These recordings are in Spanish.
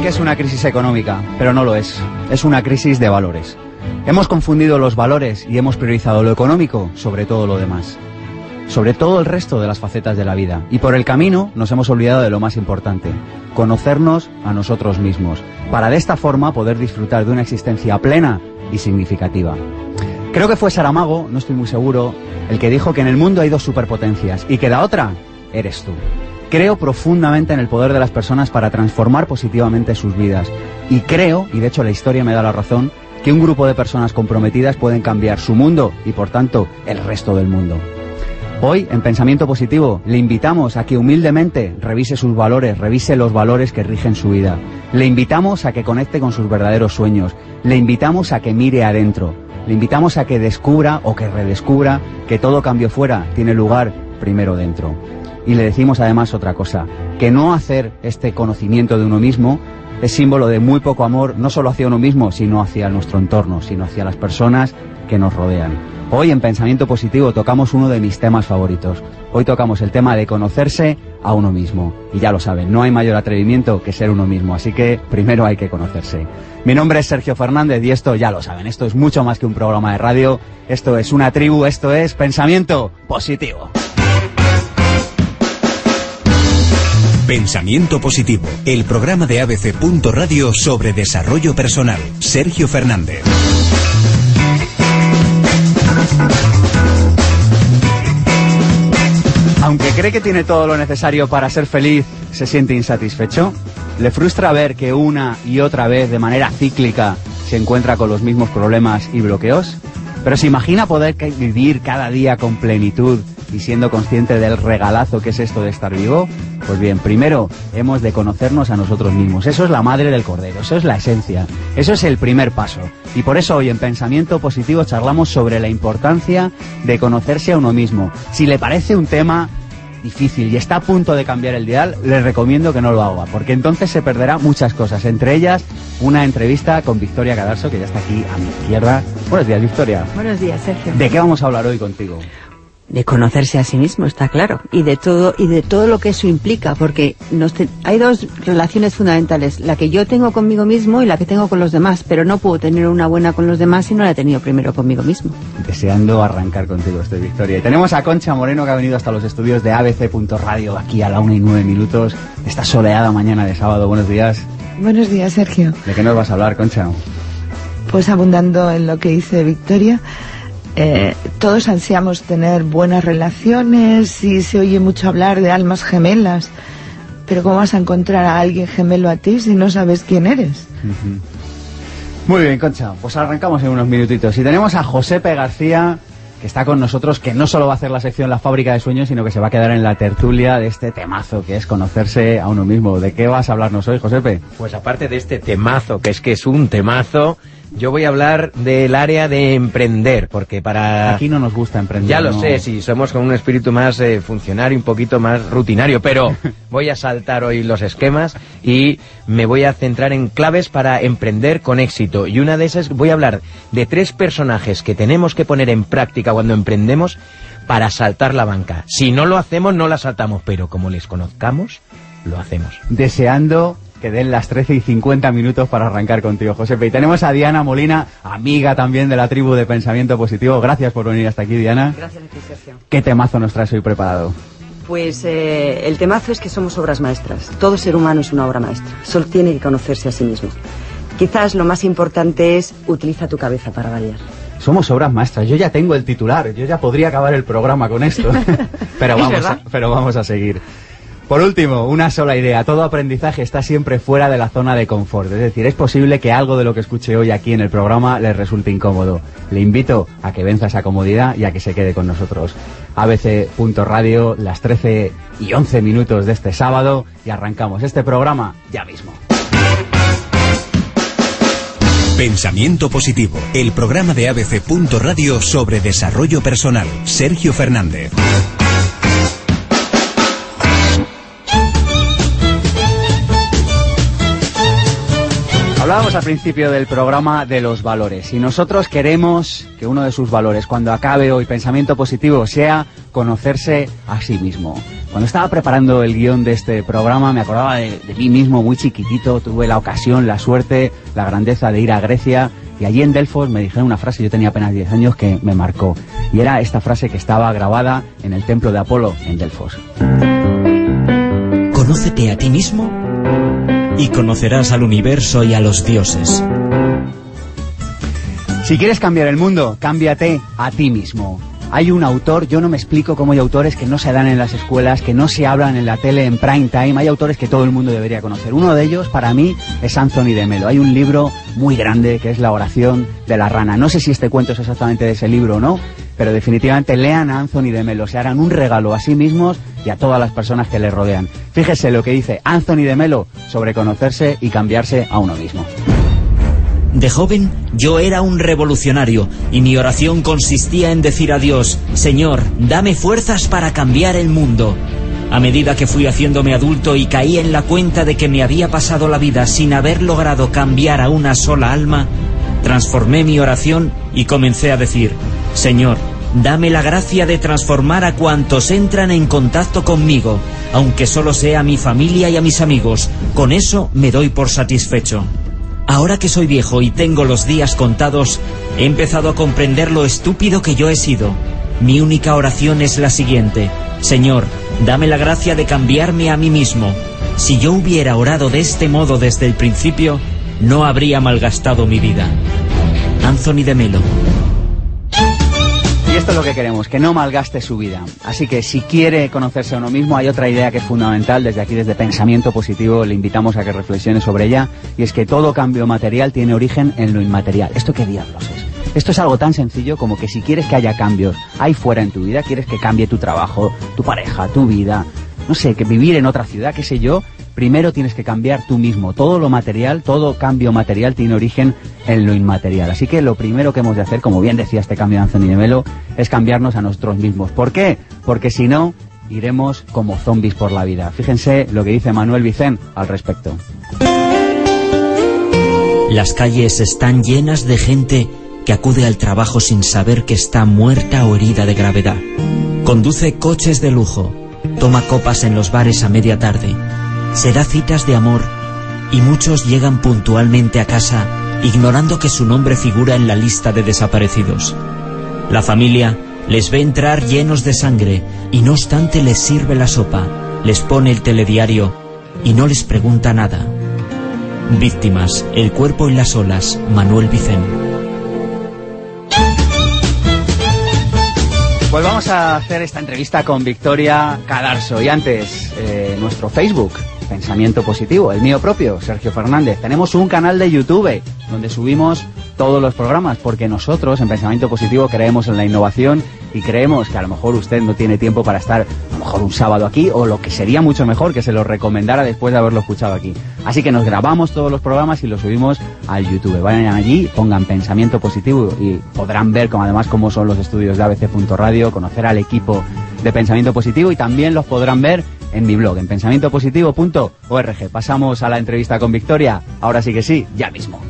Que es una crisis económica, pero no lo es. Es una crisis de valores. Hemos confundido los valores y hemos priorizado lo económico sobre todo lo demás. Sobre todo el resto de las facetas de la vida. Y por el camino nos hemos olvidado de lo más importante, conocernos a nosotros mismos, para de esta forma poder disfrutar de una existencia plena y significativa. Creo que fue Saramago, no estoy muy seguro, el que dijo que en el mundo hay dos superpotencias y que la otra eres tú. Creo profundamente en el poder de las personas para transformar positivamente sus vidas. Y creo, y de hecho la historia me da la razón, que un grupo de personas comprometidas pueden cambiar su mundo y por tanto el resto del mundo. Hoy, en Pensamiento Positivo, le invitamos a que humildemente revise sus valores, revise los valores que rigen su vida. Le invitamos a que conecte con sus verdaderos sueños. Le invitamos a que mire adentro. Le invitamos a que descubra o que redescubra que todo cambio fuera tiene lugar primero dentro. Y le decimos además otra cosa, que no hacer este conocimiento de uno mismo es símbolo de muy poco amor, no solo hacia uno mismo, sino hacia nuestro entorno, sino hacia las personas que nos rodean. Hoy en Pensamiento Positivo tocamos uno de mis temas favoritos. Hoy tocamos el tema de conocerse a uno mismo. Y ya lo saben, no hay mayor atrevimiento que ser uno mismo, así que primero hay que conocerse. Mi nombre es Sergio Fernández y esto ya lo saben, esto es mucho más que un programa de radio, esto es una tribu, esto es Pensamiento Positivo. Pensamiento Positivo, el programa de ABC. Radio sobre desarrollo personal. Sergio Fernández. Aunque cree que tiene todo lo necesario para ser feliz, se siente insatisfecho. Le frustra ver que una y otra vez, de manera cíclica, se encuentra con los mismos problemas y bloqueos. Pero se imagina poder vivir cada día con plenitud y siendo consciente del regalazo que es esto de estar vivo. Pues bien, primero hemos de conocernos a nosotros mismos. Eso es la madre del cordero, eso es la esencia, eso es el primer paso. Y por eso hoy en Pensamiento Positivo charlamos sobre la importancia de conocerse a uno mismo. Si le parece un tema difícil y está a punto de cambiar el dial, les recomiendo que no lo haga, porque entonces se perderá muchas cosas, entre ellas una entrevista con Victoria Cadarso, que ya está aquí a mi izquierda. Buenos días, Victoria. Buenos días, Sergio. ¿De qué vamos a hablar hoy contigo? De conocerse a sí mismo, está claro, y de todo y de todo lo que eso implica, porque nos te- hay dos relaciones fundamentales, la que yo tengo conmigo mismo y la que tengo con los demás, pero no puedo tener una buena con los demás si no la he tenido primero conmigo mismo. Deseando arrancar contigo, estoy Victoria. Y tenemos a Concha Moreno, que ha venido hasta los estudios de ABC.radio, aquí a la una y nueve minutos, esta soleada mañana de sábado. Buenos días. Buenos días, Sergio. ¿De qué nos vas a hablar, Concha? Pues abundando en lo que dice Victoria, eh, todos ansiamos tener buenas relaciones y se oye mucho hablar de almas gemelas, pero ¿cómo vas a encontrar a alguien gemelo a ti si no sabes quién eres? Muy bien, Concha, pues arrancamos en unos minutitos. Y tenemos a Josepe García, que está con nosotros, que no solo va a hacer la sección La Fábrica de Sueños, sino que se va a quedar en la tertulia de este temazo, que es conocerse a uno mismo. ¿De qué vas a hablarnos hoy, Josepe? Pues aparte de este temazo, que es que es un temazo, yo voy a hablar del área de emprender, porque para... Aquí no nos gusta emprender. Ya lo no- sé, si somos con un espíritu más eh, funcionario, un poquito más rutinario, pero voy a saltar hoy los esquemas y me voy a centrar en claves para emprender con éxito. Y una de esas, voy a hablar de tres personajes que tenemos que poner en práctica cuando emprendemos para saltar la banca. Si no lo hacemos, no la saltamos, pero como les conozcamos, lo hacemos. Deseando que den las 13 y 50 minutos para arrancar contigo, Josepe. Y tenemos a Diana Molina, amiga también de la tribu de Pensamiento Positivo. Gracias por venir hasta aquí, Diana. Gracias a ti, Sergio. ¿Qué temazo nos traes hoy preparado? Pues eh, el temazo es que somos obras maestras. Todo ser humano es una obra maestra. Solo tiene que conocerse a sí mismo. Quizás lo más importante es utiliza tu cabeza para variar. Somos obras maestras. Yo ya tengo el titular. Yo ya podría acabar el programa con esto. pero, vamos a, pero vamos a seguir. Por último, una sola idea. Todo aprendizaje está siempre fuera de la zona de confort. Es decir, es posible que algo de lo que escuche hoy aquí en el programa le resulte incómodo. Le invito a que venza esa comodidad y a que se quede con nosotros. ABC.radio, las 13 y 11 minutos de este sábado y arrancamos este programa ya mismo. Pensamiento Positivo, el programa de ABC. Radio sobre desarrollo personal. Sergio Fernández. Hablábamos al principio del programa de los valores y nosotros queremos que uno de sus valores cuando acabe hoy pensamiento positivo sea conocerse a sí mismo. Cuando estaba preparando el guion de este programa me acordaba de, mí mismo muy chiquitito, tuve la ocasión, la suerte, la grandeza de ir a Grecia y allí en Delfos me dijeron una frase, yo tenía apenas 10 años, que me marcó. Y era esta frase que estaba grabada en el templo de Apolo en Delfos. Conócete a ti mismo y conocerás al universo y a los dioses. Si quieres cambiar el mundo, cámbiate a ti mismo. Hay un autor, yo no me explico cómo hay autores que no se dan en las escuelas, que no se hablan en la tele en prime time, hay autores que todo el mundo debería conocer. Uno de ellos, para mí, es Anthony de Melo. Hay un libro muy grande que es La oración de la rana. No sé si este cuento es exactamente de ese libro o no, pero definitivamente lean a Anthony de Melo, se harán un regalo a sí mismos y a todas las personas que le rodean. Fíjese lo que dice Anthony de Melo sobre conocerse y cambiarse a uno mismo. De joven yo era un revolucionario y mi oración consistía en decir a Dios, Señor, dame fuerzas para cambiar el mundo. A medida que fui haciéndome adulto y caí en la cuenta de que me había pasado la vida sin haber logrado cambiar a una sola alma, transformé mi oración y comencé a decir, Señor, dame la gracia de transformar a cuantos entran en contacto conmigo, aunque solo sea a mi familia y a mis amigos. Con eso me doy por satisfecho. Ahora que soy viejo y tengo los días contados, he empezado a comprender lo estúpido que yo he sido. Mi única oración es la siguiente. Señor, dame la gracia de cambiarme a mí mismo. Si yo hubiera orado de este modo desde el principio, no habría malgastado mi vida. Anthony de Melo. Y esto es lo que queremos, que no malgaste su vida. Así que si quiere conocerse a uno mismo, hay otra idea que es fundamental. Desde aquí, desde Pensamiento Positivo, le invitamos a que reflexione sobre ella. Y es que todo cambio material tiene origen en lo inmaterial. ¿Esto qué diablos es? Esto es algo tan sencillo como que si quieres que haya cambios ahí fuera en tu vida, quieres que cambie tu trabajo, tu pareja, tu vida, no sé, que vivir en otra ciudad, qué sé yo, primero tienes que cambiar tú mismo. Todo lo material, todo cambio material tiene origen en lo inmaterial. Así que lo primero que hemos de hacer, como bien decía este cambio de Anthony de Melo, es cambiarnos a nosotros mismos. ¿Por qué? Porque si no, iremos como zombies por la vida. Fíjense lo que dice Manuel Vicén al respecto. Las calles están llenas de gente que acude al trabajo sin saber que está muerta o herida de gravedad. Conduce coches de lujo, toma copas en los bares a media tarde, se da citas de amor y muchos llegan puntualmente a casa ignorando que su nombre figura en la lista de desaparecidos. La familia les ve entrar llenos de sangre y no obstante les sirve la sopa, les pone el telediario y no les pregunta nada. Víctimas, el cuerpo en las olas, Manuel Vicente. Pues vamos a hacer esta entrevista con Victoria Cadarso. Y antes, eh, nuestro Facebook, Pensamiento Positivo, el mío propio, Sergio Fernández. Tenemos un canal de YouTube donde subimos todos los programas, porque nosotros en Pensamiento Positivo creemos en la innovación y creemos que a lo mejor usted no tiene tiempo para estar a lo mejor un sábado aquí o lo que sería mucho mejor que se lo recomendara después de haberlo escuchado aquí. Así que nos grabamos todos los programas y los subimos al YouTube. Vayan allí, pongan Pensamiento Positivo y podrán ver como, además cómo son los estudios de ABC.radio, conocer al equipo de Pensamiento Positivo y también los podrán ver en mi blog, en pensamientopositivo.org. Pasamos a la entrevista con Victoria. Ahora sí que sí, ya mismo.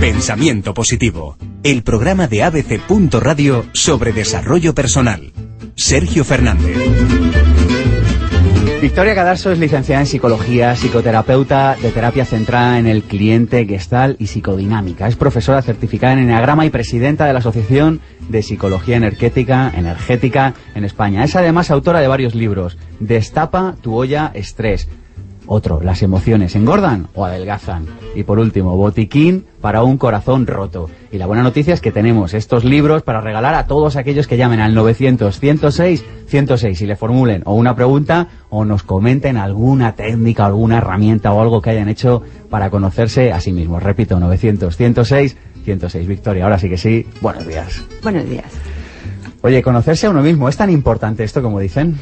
Pensamiento Positivo, el programa de ABC. Radio sobre desarrollo personal. Sergio Fernández. Victoria Cadarso es licenciada en psicología, psicoterapeuta de terapia centrada en el cliente, gestal y psicodinámica. Es profesora certificada en Enneagrama y presidenta de la Asociación de Psicología Energética, Energética en España. Es además autora de varios libros. Destapa tu olla estrés. Otro, las emociones engordan o adelgazan. Y por último, botiquín para un corazón roto. Y la buena noticia es que tenemos estos libros para regalar a todos aquellos que llamen al 900 106 106 y le formulen o una pregunta o nos comenten alguna técnica, alguna herramienta o algo que hayan hecho para conocerse a sí mismos. Repito, 900 106 106. Victoria, ahora sí que sí, buenos días. Buenos días. Oye, conocerse a uno mismo, ¿es tan importante esto como dicen?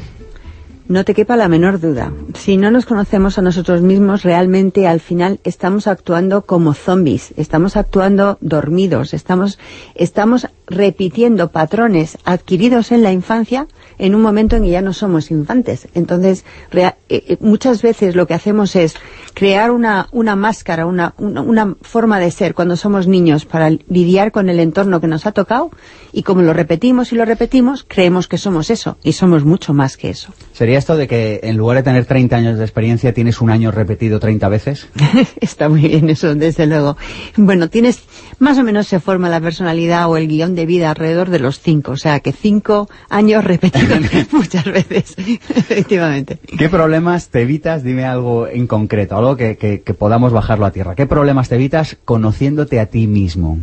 No te quepa la menor duda. Si no nos conocemos a nosotros mismos, realmente al final estamos actuando como zombies, estamos actuando dormidos, estamos, estamos repitiendo patrones adquiridos en la infancia en un momento en que ya no somos infantes. Entonces, rea- eh, eh, muchas veces lo que hacemos es crear una, una máscara, una, una, una forma de ser cuando somos niños para lidiar con el entorno que nos ha tocado y como lo repetimos y lo repetimos, creemos que somos eso y somos mucho más que eso. ¿Sería esto de que en lugar de tener 30 años de experiencia tienes un año repetido 30 veces? Está muy bien eso, desde luego. Bueno, tienes, más o menos se forma la personalidad o el guion de vida alrededor de los cinco, o sea que cinco años repetidos muchas veces, efectivamente. ¿Qué problemas te evitas? Dime algo en concreto, algo que, que- que podamos bajarlo a tierra. ¿Qué problemas te evitas conociéndote a ti mismo?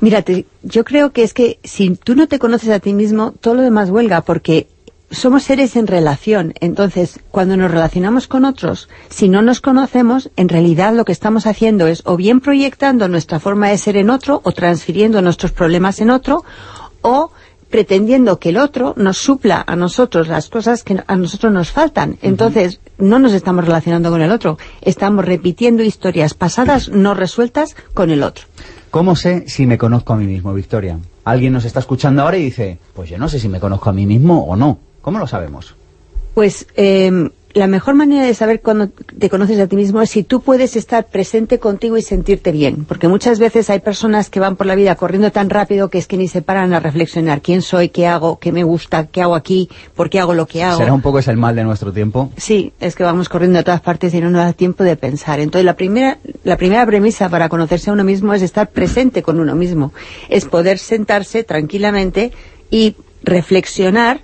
Mírate, yo creo que es que si tú no te conoces a ti mismo, todo lo demás huelga, porque somos seres en relación. Entonces, cuando nos relacionamos con otros, si no nos conocemos, en realidad lo que estamos haciendo es o bien proyectando nuestra forma de ser en otro, o transfiriendo nuestros problemas en otro, o pretendiendo que el otro nos supla a nosotros las cosas que a nosotros nos faltan. Entonces, no nos estamos relacionando con el otro, estamos repitiendo historias pasadas no resueltas con el otro. ¿Cómo sé si me conozco a mí mismo, Victoria? Alguien nos está escuchando ahora y dice, pues yo no sé si me conozco a mí mismo o no. ¿Cómo lo sabemos? Pues eh, la mejor manera de saber cuando te conoces a ti mismo es si tú puedes estar presente contigo y sentirte bien. Porque muchas veces hay personas que van por la vida corriendo tan rápido que es que ni se paran a reflexionar quién soy, qué hago, qué me gusta, qué hago aquí, por qué hago lo que hago. ¿Será un poco ese el mal de nuestro tiempo? Sí, es que vamos corriendo a todas partes y no nos da tiempo de pensar. Entonces, la primera, la primera premisa para conocerse a uno mismo es estar presente con uno mismo. Es poder sentarse tranquilamente y reflexionar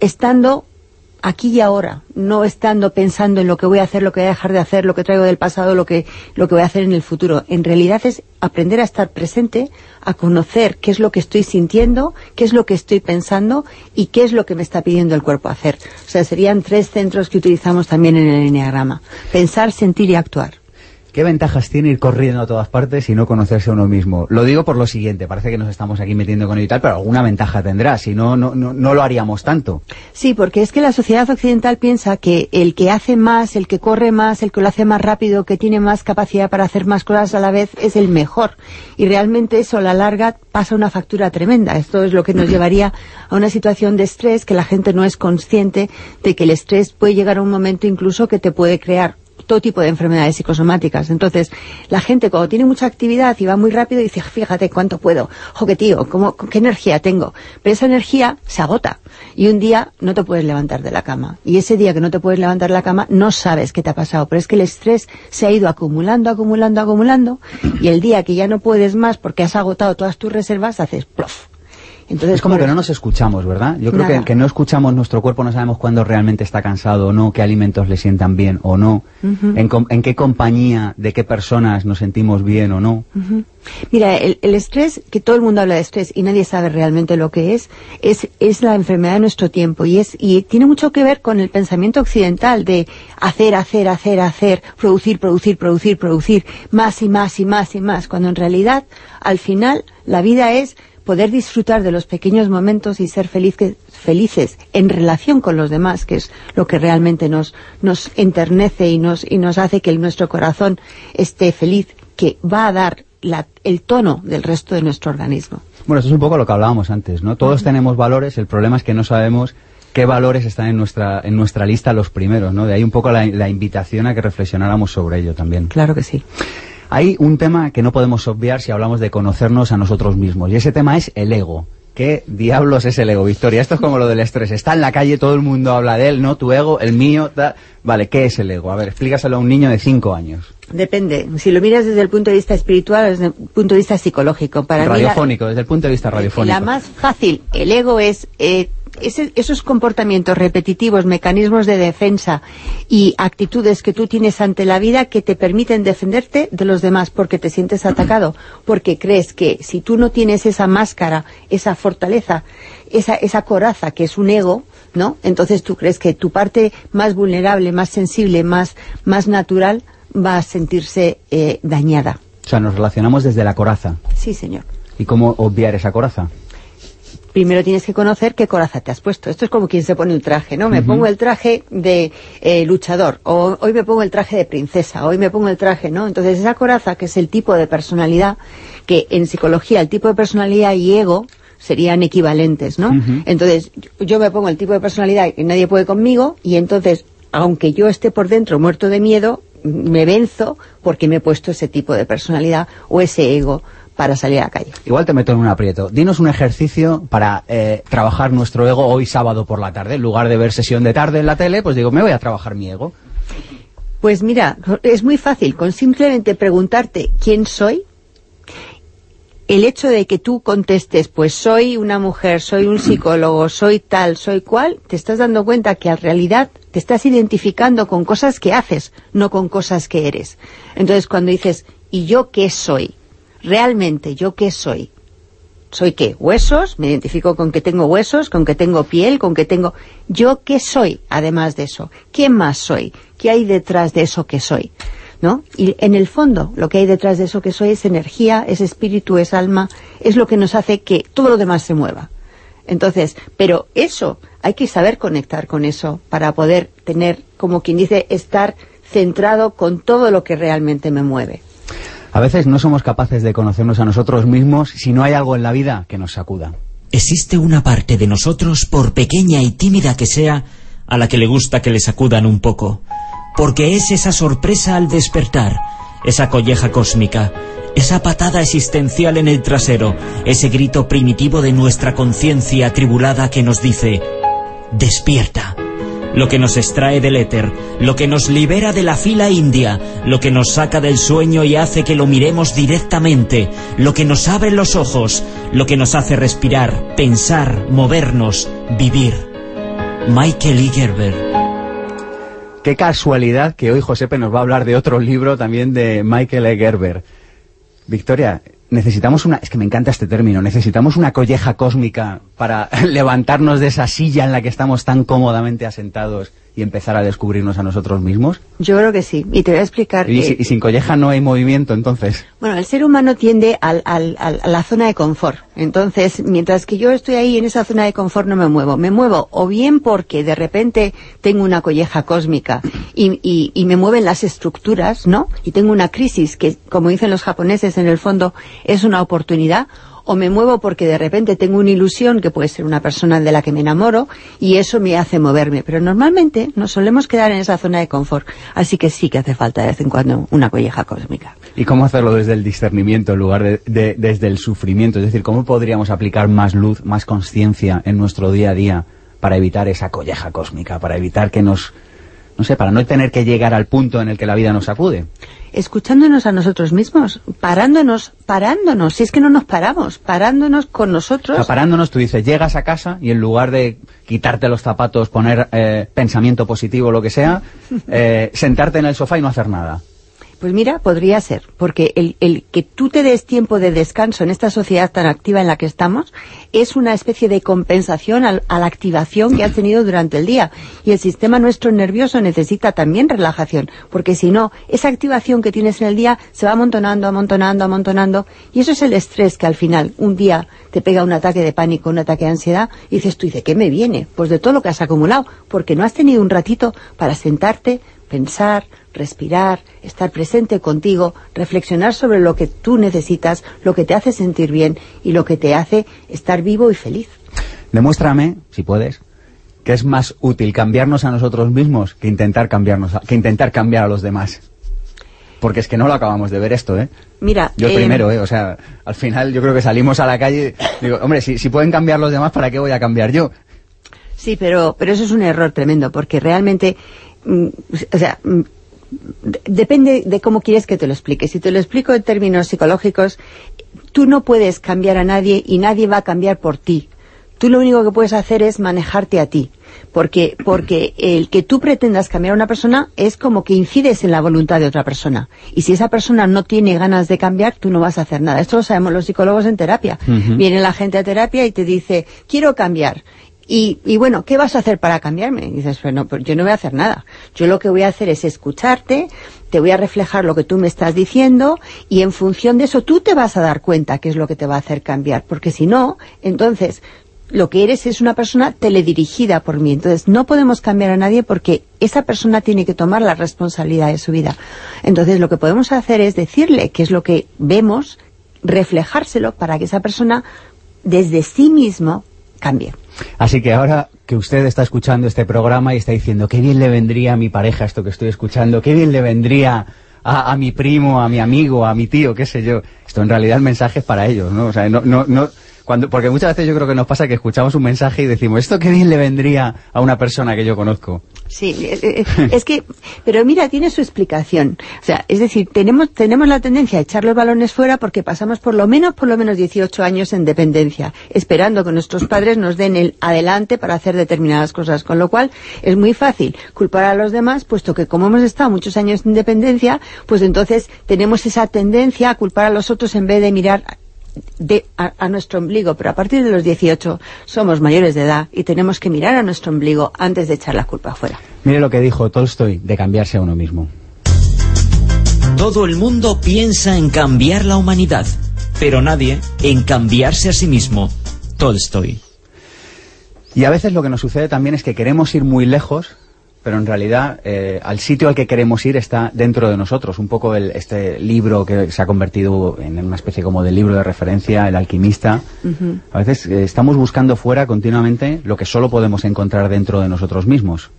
estando aquí y ahora, no estando pensando en lo que voy a hacer, lo que voy a dejar de hacer, lo que traigo del pasado, lo que, lo que voy a hacer en el futuro. En realidad es aprender a estar presente, a conocer qué es lo que estoy sintiendo, qué es lo que estoy pensando y qué es lo que me está pidiendo el cuerpo hacer. O sea, serían tres centros que utilizamos también en el Enneagrama. Pensar, sentir y actuar. ¿Qué ventajas tiene ir corriendo a todas partes y no conocerse a uno mismo? Lo digo por lo siguiente, parece que nos estamos aquí metiendo con ello y tal, pero alguna ventaja tendrá, si no, no, no, no lo haríamos tanto. Sí, porque es que la sociedad occidental piensa que el que hace más, el que corre más, el que lo hace más rápido, que tiene más capacidad para hacer más cosas a la vez, es el mejor. Y realmente eso a la larga pasa una factura tremenda. Esto es lo que nos llevaría a una situación de estrés que la gente no es consciente de que el estrés puede llegar a un momento incluso que te puede crear todo tipo de enfermedades psicosomáticas. Entonces, la gente cuando tiene mucha actividad y va muy rápido dice, fíjate cuánto puedo, jo, qué tío, cómo, qué energía tengo. Pero esa energía se agota y un día no te puedes levantar de la cama. Y ese día que no te puedes levantar de la cama no sabes qué te ha pasado, pero es que el estrés se ha ido acumulando, acumulando, acumulando y el día que ya no puedes más porque has agotado todas tus reservas, haces plof. Entonces, es como por- que no nos escuchamos, ¿verdad? Yo creo que, que no escuchamos nuestro cuerpo, no sabemos cuándo realmente está cansado o no, qué alimentos le sientan bien o no, en, qué compañía, de qué personas nos sentimos bien o no. Mira, el, el estrés, que todo el mundo habla de estrés y nadie sabe realmente lo que es, es, es la enfermedad de nuestro tiempo y es y tiene mucho que ver con el pensamiento occidental de hacer, hacer, hacer, hacer, producir, producir, producir, producir, más y más y más y más, cuando en realidad, al final, la vida es poder disfrutar de los pequeños momentos y ser felices, felices en relación con los demás, que es lo que realmente nos, nos enternece y nos, y nos hace que nuestro corazón esté feliz, que va a dar la- el tono del resto de nuestro organismo. Bueno, eso es un poco lo que hablábamos antes, ¿no? Todos tenemos valores, el problema es que no sabemos qué valores están en nuestra, en nuestra lista los primeros, ¿no? De ahí un poco la, la invitación a que reflexionáramos sobre ello también. Claro que sí. Hay un tema que no podemos obviar si hablamos de conocernos a nosotros mismos, y ese tema es el ego. ¿Qué diablos es el ego, Victoria? Esto es como lo del estrés. Está en la calle, todo el mundo habla de él, ¿no? Tu ego, el mío, Vale, ¿qué es el ego? A ver, explícaselo a un niño de cinco años. Depende. Si lo miras desde el punto de vista espiritual o desde el punto de vista psicológico. Para mí la- radiofónico, desde el punto de vista radiofónico. La más fácil, el ego es eh, ese- esos comportamientos repetitivos, mecanismos de defensa y actitudes que tú tienes ante la vida que te permiten defenderte de los demás porque te sientes atacado, porque crees que si tú no tienes esa máscara, esa fortaleza, esa, esa coraza que es un ego, ¿no? Entonces tú crees que tu parte más vulnerable, más sensible, más, más natural va a sentirse eh, dañada. O sea, nos relacionamos desde la coraza. Sí, señor. ¿Y cómo obviar esa coraza? Primero tienes que conocer qué coraza te has puesto. Esto es como quien se pone un traje, ¿no? Me pongo el traje de eh, luchador, o hoy me pongo el traje de princesa, hoy me pongo el traje, ¿no? Entonces esa coraza, que es el tipo de personalidad, que en psicología el tipo de personalidad y ego serían equivalentes, ¿no? Entonces yo- yo me pongo el tipo de personalidad que nadie puede conmigo, y entonces, aunque yo esté por dentro muerto de miedo, me venzo porque me he puesto ese tipo de personalidad o ese ego para salir a la calle. Igual te meto en un aprieto. Dinos un ejercicio para eh, trabajar nuestro ego hoy sábado por la tarde. En lugar de ver sesión de tarde en la tele, pues digo, me voy a trabajar mi ego. Pues mira, es muy fácil. Con simplemente preguntarte quién soy, el hecho de que tú contestes, pues soy una mujer, soy un psicólogo, soy tal, soy cual, te estás dando cuenta que en realidad te estás identificando con cosas que haces, no con cosas que eres. Entonces cuando dices, ¿y yo qué soy? Realmente, ¿yo qué soy? ¿Soy qué? ¿Huesos? Me identifico con que tengo huesos, con que tengo piel, con que tengo... ¿Yo qué soy, además de eso? ¿Qué más soy? ¿Qué hay detrás de eso que soy? ¿No? Y en el fondo, lo que hay detrás de eso que soy es energía, es espíritu, es alma, es lo que nos hace que todo lo demás se mueva. Entonces, pero eso, hay que saber conectar con eso para poder tener, como quien dice, estar centrado con todo lo que realmente me mueve. A veces no somos capaces de conocernos a nosotros mismos si no hay algo en la vida que nos sacuda. Existe una parte de nosotros, por pequeña y tímida que sea, a la que le gusta que le sacudan un poco. Porque es esa sorpresa al despertar, esa colleja cósmica, esa patada existencial en el trasero, ese grito primitivo de nuestra conciencia atribulada que nos dice, despierta. Lo que nos extrae del éter, lo que nos libera de la fila india, lo que nos saca del sueño y hace que lo miremos directamente, lo que nos abre los ojos, lo que nos hace respirar, pensar, movernos, vivir. Michael E. Gerber. Qué casualidad que hoy Josepe nos va a hablar de otro libro también de Michael E. Gerber. Victoria, necesitamos una... Es que me encanta este término. Necesitamos una colleja cósmica para levantarnos de esa silla en la que estamos tan cómodamente asentados y empezar a descubrirnos a nosotros mismos. Yo creo que sí. Y te voy a explicar. Y, sin colleja no hay movimiento, entonces. Bueno, el ser humano tiende al- al- al- a la zona de confort. Entonces, mientras que yo estoy ahí en esa zona de confort no me muevo. Me muevo o bien porque de repente tengo una colleja cósmica y, y- y me mueven las estructuras, ¿no? Y tengo una crisis que, como dicen los japoneses, en el fondo es una oportunidad. O me muevo porque de repente tengo una ilusión que puede ser una persona de la que me enamoro y eso me hace moverme. Pero normalmente nos solemos quedar en esa zona de confort. Así que sí que hace falta de vez en cuando una colleja cósmica. ¿Y cómo hacerlo desde el discernimiento en lugar de, de- desde el sufrimiento? Es decir, ¿cómo podríamos aplicar más luz, más conciencia en nuestro día a día para evitar esa colleja cósmica, para evitar que nos... No sé, para no tener que llegar al punto en el que la vida nos sacude. Escuchándonos a nosotros mismos, parándonos, parándonos, si es que no nos paramos, parándonos con O nosotros. sea, parándonos, tú dices, llegas a casa y en lugar de quitarte los zapatos, poner eh, pensamiento positivo, lo que sea, eh, sentarte en el sofá y no hacer nada. Pues mira, podría ser, porque el, el que tú te des tiempo de descanso en esta sociedad tan activa en la que estamos es una especie de compensación al- a la activación que has tenido durante el día. Y el sistema nuestro nervioso necesita también relajación, porque si no, esa activación que tienes en el día se va amontonando, amontonando, amontonando, y eso es el estrés que al final un día te pega un ataque de pánico, un ataque de ansiedad, y dices tú, ¿y de qué me viene? Pues de todo lo que has acumulado, porque no has tenido un ratito para sentarte, pensar, respirar, estar presente contigo, reflexionar sobre lo que tú necesitas, lo que te hace sentir bien y lo que te hace estar vivo y feliz. Demuéstrame, si puedes, que es más útil cambiarnos a nosotros mismos que intentar cambiarnos, a- que intentar cambiar a los demás. Porque es que no lo acabamos de ver esto, ¿eh? Mira, Yo eh, primero, ¿eh? O sea, al final yo creo que salimos a la calle y digo, hombre, si, si pueden cambiar los demás, ¿para qué voy a cambiar yo? Sí, pero, pero eso es un error tremendo, porque realmente, mm, o sea, mm, depende de cómo quieres que te lo explique. Si te lo explico en términos psicológicos, tú no puedes cambiar a nadie y nadie va a cambiar por ti. Tú lo único que puedes hacer es manejarte a ti. Porque, porque el que tú pretendas cambiar a una persona es como que incides en la voluntad de otra persona. Y si esa persona no tiene ganas de cambiar, tú no vas a hacer nada. Esto lo sabemos los psicólogos en terapia. Viene la gente a terapia y te dice, quiero cambiar. Y, y bueno, ¿qué vas a hacer para cambiarme? Y dices, bueno, pues yo no voy a hacer nada. Yo lo que voy a hacer es escucharte, te voy a reflejar lo que tú me estás diciendo y en función de eso tú te vas a dar cuenta qué es lo que te va a hacer cambiar. Porque si no, entonces lo que eres es una persona teledirigida por mí. Entonces, no podemos cambiar a nadie porque esa persona tiene que tomar la responsabilidad de su vida. Entonces, lo que podemos hacer es decirle qué es lo que vemos, reflejárselo para que esa persona, desde sí mismo, cambie. Así que ahora que usted está escuchando este programa y está diciendo qué bien le vendría a mi pareja esto que estoy escuchando, qué bien le vendría a, mi primo, a mi amigo, a mi tío, qué sé yo. Esto en realidad el mensaje es para ellos, ¿no? O sea, no, no, no, cuando, porque muchas veces yo creo que nos pasa que escuchamos un mensaje y decimos, esto qué bien le vendría a una persona que yo conozco. Sí, eh, eh, es que, pero mira, tiene su explicación. O sea, es decir, tenemos, tenemos la tendencia a echar los balones fuera porque pasamos por lo menos, por lo menos 18 años en dependencia, esperando que nuestros padres nos den el adelante para hacer determinadas cosas. Con lo cual, es muy fácil culpar a los demás, puesto que como hemos estado muchos años en dependencia, pues entonces tenemos esa tendencia a culpar a los otros en vez de mirar de, a, a nuestro ombligo, pero a partir de los 18 somos mayores de edad y tenemos que mirar a nuestro ombligo antes de echar la culpa afuera. Mire lo que dijo Tolstoy de cambiarse a uno mismo. Todo el mundo piensa en cambiar la humanidad, pero nadie en cambiarse a sí mismo. Tolstoy. Y a veces lo que nos sucede también es que queremos ir muy lejos, pero en realidad eh, al sitio al que queremos ir está dentro de nosotros. Un poco el, este libro que se ha convertido en una especie como de libro de referencia, El alquimista. A veces eh, estamos buscando fuera continuamente lo que solo podemos encontrar dentro de nosotros mismos.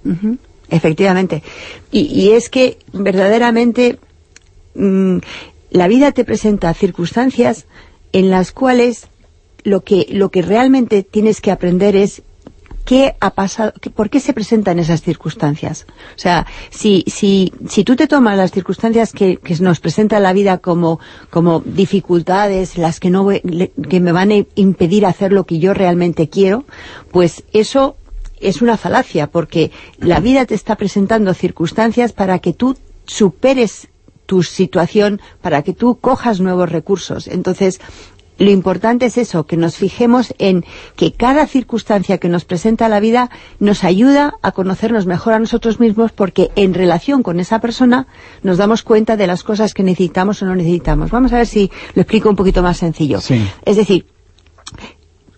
Efectivamente. Y, y es que verdaderamente mm, la vida te presenta circunstancias en las cuales lo que, lo que realmente tienes que aprender es qué ha pasado, por qué se presentan esas circunstancias. O sea, si, si, si tú te tomas las circunstancias que, nos presenta la vida como, como dificultades, las que no que me van a impedir hacer lo que yo realmente quiero, pues eso es una falacia, porque la vida te está presentando circunstancias para que tú superes tu situación, para que tú cojas nuevos recursos. Entonces, lo importante es eso, que nos fijemos en que cada circunstancia que nos presenta la vida nos ayuda a conocernos mejor a nosotros mismos porque en relación con esa persona nos damos cuenta de las cosas que necesitamos o no necesitamos. Vamos a ver si lo explico un poquito más sencillo. Sí. Es decir,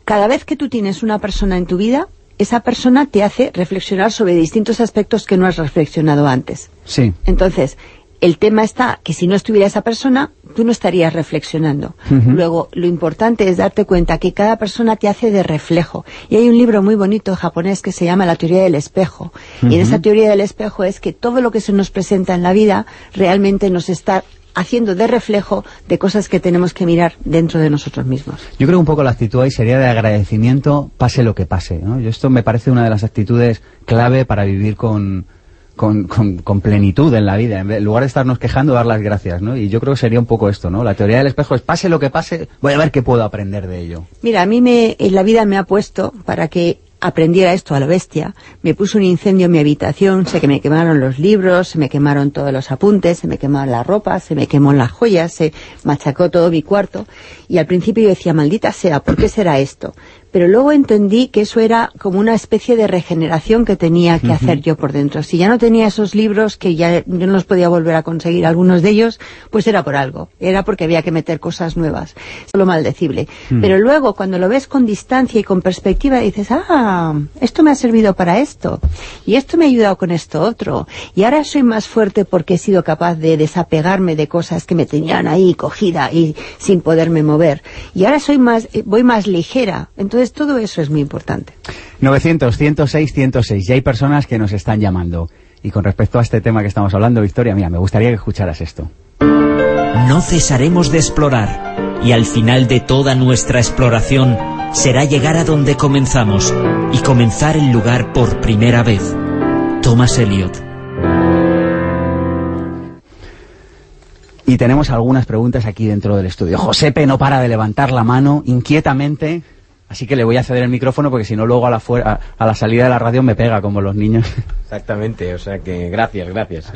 cada vez que tú tienes una persona en tu vida, esa persona te hace reflexionar sobre distintos aspectos que no has reflexionado antes. Sí. Entonces, el tema está que si no estuviera esa persona, tú no estarías reflexionando. Luego, lo importante es darte cuenta que cada persona te hace de reflejo. Y hay un libro muy bonito japonés que se llama La teoría del espejo. Y en esa teoría del espejo es que todo lo que se nos presenta en la vida realmente nos está haciendo de reflejo de cosas que tenemos que mirar dentro de nosotros mismos. Yo creo que un poco la actitud ahí sería de agradecimiento, pase lo que pase. ¿no? Yo esto me parece una de las actitudes clave para vivir con, con, con- con plenitud en la vida. En lugar de estarnos quejando, dar las gracias. ¿no? Y yo creo que sería un poco esto. ¿no? La teoría del espejo es pase lo que pase, voy a ver qué puedo aprender de ello. Mira, a mí me, en la vida me ha puesto para que aprendiera esto a la bestia. Me puso un incendio en mi habitación, se que me quemaron los libros, se me quemaron todos los apuntes, se me quemaron la ropa, se me quemó las joyas, se machacó todo mi cuarto. Y al principio yo decía, maldita sea, ¿por qué será esto? Pero luego entendí que eso era como una especie de regeneración que tenía que hacer yo por dentro. Si ya no tenía esos libros, que ya yo no los podía volver a conseguir, algunos de ellos, pues era por algo. Era porque había que meter cosas nuevas. Es lo maldecible. Mm. Pero luego, cuando lo ves con distancia y con perspectiva, dices, ah, esto me ha servido para esto. Y esto me ha ayudado con esto otro. Y ahora soy más fuerte porque he sido capaz de desapegarme de cosas que me tenían ahí cogida y sin poderme mover. Y ahora soy más, eh, voy más ligera. Entonces todo eso es muy importante. 900, 106, 106. Ya hay personas que nos están llamando. Y con respecto a este tema que estamos hablando, Victoria, mira, me gustaría que escucharas esto. No cesaremos de explorar y al final de toda nuestra exploración será llegar a donde comenzamos y comenzar el lugar por primera vez. Thomas Eliot. Y tenemos algunas preguntas aquí dentro del estudio. Josepe no para de levantar la mano inquietamente. Así que le voy a ceder el micrófono porque si no luego a la, fuera, a la salida de la radio me pega como los niños. Exactamente, o sea que gracias, gracias.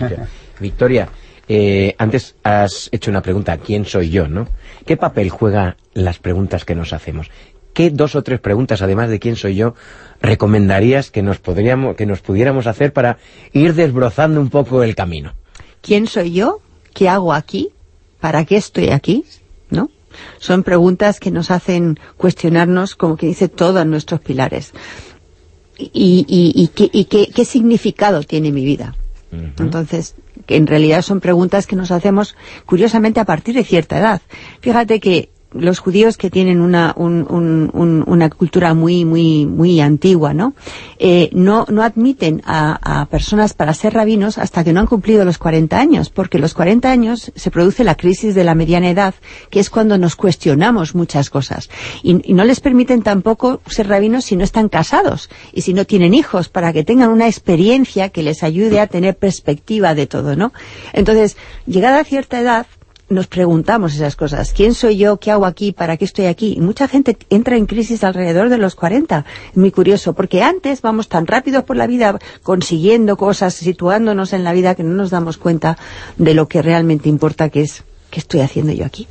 Victoria, eh, antes has hecho una pregunta, ¿quién soy yo, no? ¿Qué papel juegan las preguntas que nos hacemos? ¿Qué dos o tres preguntas, además de quién soy yo, recomendarías que nos, podríamos, que nos pudiéramos hacer para ir desbrozando un poco el camino? ¿Quién soy yo? ¿Qué hago aquí? ¿Para qué estoy aquí? Son preguntas que nos hacen cuestionarnos, como que dice, todos nuestros pilares. Y, y- y qué, y qué- qué significado tiene mi vida. Entonces, que en realidad son preguntas que nos hacemos, curiosamente, a partir de cierta edad. Fíjate que los judíos que tienen una, un- un- un- una cultura muy, muy, muy antigua, ¿no? Eh, no, no admiten a, a personas para ser rabinos hasta que no han cumplido los 40 años, porque los 40 años se produce la crisis de la mediana edad, que es cuando nos cuestionamos muchas cosas. Y, y no les permiten tampoco ser rabinos si no están casados y si no tienen hijos, para que tengan una experiencia que les ayude a tener perspectiva de todo, ¿no? Entonces, llegada a cierta edad, nos preguntamos esas cosas. ¿Quién soy yo? ¿Qué hago aquí? ¿Para qué estoy aquí? Y mucha gente entra en crisis alrededor de los 40. Es muy curioso, porque antes vamos tan rápidos por la vida consiguiendo cosas, situándonos en la vida que no nos damos cuenta de lo que realmente importa, que es ¿qué estoy haciendo yo aquí?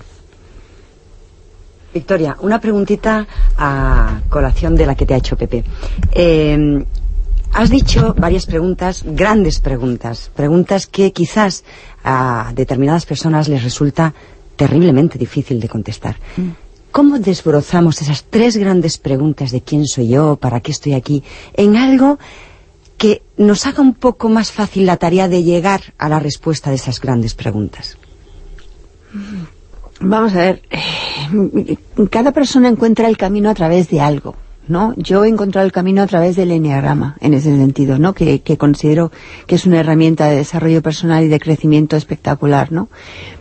Victoria, una preguntita a colación de la que te ha hecho Pepe. Eh, has dicho varias preguntas, grandes preguntas, preguntas que quizás a determinadas personas les resulta terriblemente difícil de contestar. ¿Cómo desbrozamos esas tres grandes preguntas de quién soy yo, para qué estoy aquí, en algo que nos haga un poco más fácil la tarea de llegar a la respuesta de esas grandes preguntas? Vamos a ver, eh, cada persona encuentra el camino a través de algo, ¿no? Yo he encontrado el camino a través del enneagrama, en ese sentido, ¿no? Que, considero que es una herramienta de desarrollo personal y de crecimiento espectacular, ¿no?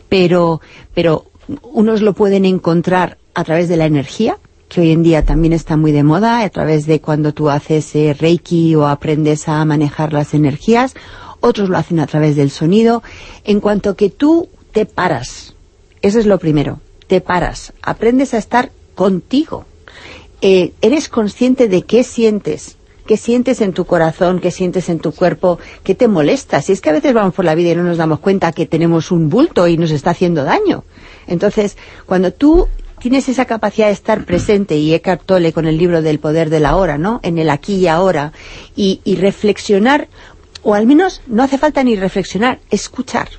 Pero, pero unos lo pueden encontrar a través de la energía, que hoy en día también está muy de moda, a través de cuando tú haces eh, Reiki o aprendes a manejar las energías, otros lo hacen a través del sonido. En cuanto que tú te paras, eso es lo primero, te paras, aprendes a estar contigo, Eh, eres consciente de qué sientes, qué sientes en tu corazón, qué sientes en tu cuerpo, qué te molesta. Si es que a veces vamos por la vida y no nos damos cuenta que tenemos un bulto y nos está haciendo daño. Entonces, cuando tú tienes esa capacidad de estar presente, y Eckhart Tolle con el libro del poder de la hora, ¿no? En el aquí y ahora, y, y reflexionar, o al menos no hace falta ni reflexionar, escuchar,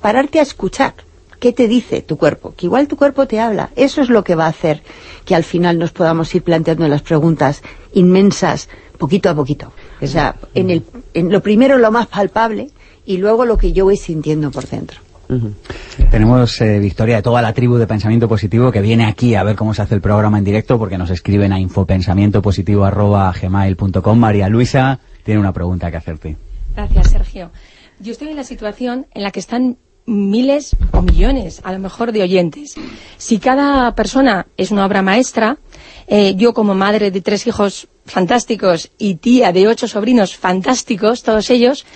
pararte a escuchar. ¿Qué te dice tu cuerpo? Que igual tu cuerpo te habla. Eso es lo que va a hacer que al final nos podamos ir planteando las preguntas inmensas, poquito a poquito. O sea, en, el, en lo primero lo más palpable y luego lo que yo voy sintiendo por dentro. Tenemos eh, Victoria de toda la tribu de Pensamiento Positivo que viene aquí a ver cómo se hace el programa en directo porque nos escriben a infopensamientopositivo.gmail.com María Luisa tiene una pregunta que hacerte. Gracias, Sergio. Yo estoy en la situación en la que están miles o millones, a lo mejor, de oyentes. Si cada persona es una obra maestra, eh, yo como madre de tres hijos fantásticos y tía de ocho sobrinos fantásticos, todos ellos,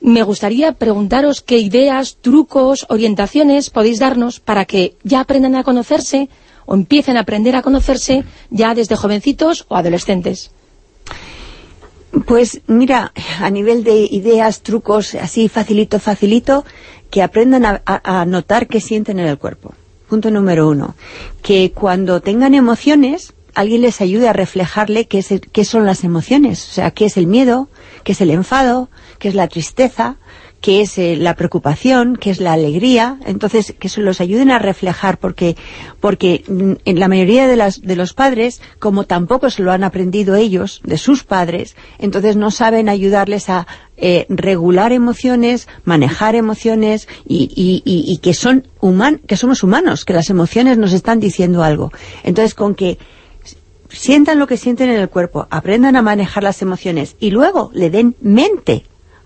me gustaría preguntaros qué ideas, trucos, orientaciones podéis darnos para que ya aprendan a conocerse o empiecen a aprender a conocerse ya desde jovencitos o adolescentes. Pues mira, a nivel de ideas, trucos, así facilito, facilito, que aprendan a, notar qué sienten en el cuerpo. Punto número uno. Que cuando tengan emociones, alguien les ayude a reflejarle qué, es qué son las emociones. O sea, qué es el miedo, qué es el enfado, qué es la tristeza, qué es eh, la preocupación, qué es la alegría. Entonces, que se los ayuden a reflejar, porque, porque mm, en la mayoría de, las, de los padres, como tampoco se lo han aprendido ellos, de sus padres, entonces no saben ayudarles a eh, regular emociones, manejar emociones y, y- y- y que son human que somos humanos, que las emociones nos están diciendo algo. Entonces, con que sientan lo que sienten en el cuerpo, aprendan a manejar las emociones y luego le den mente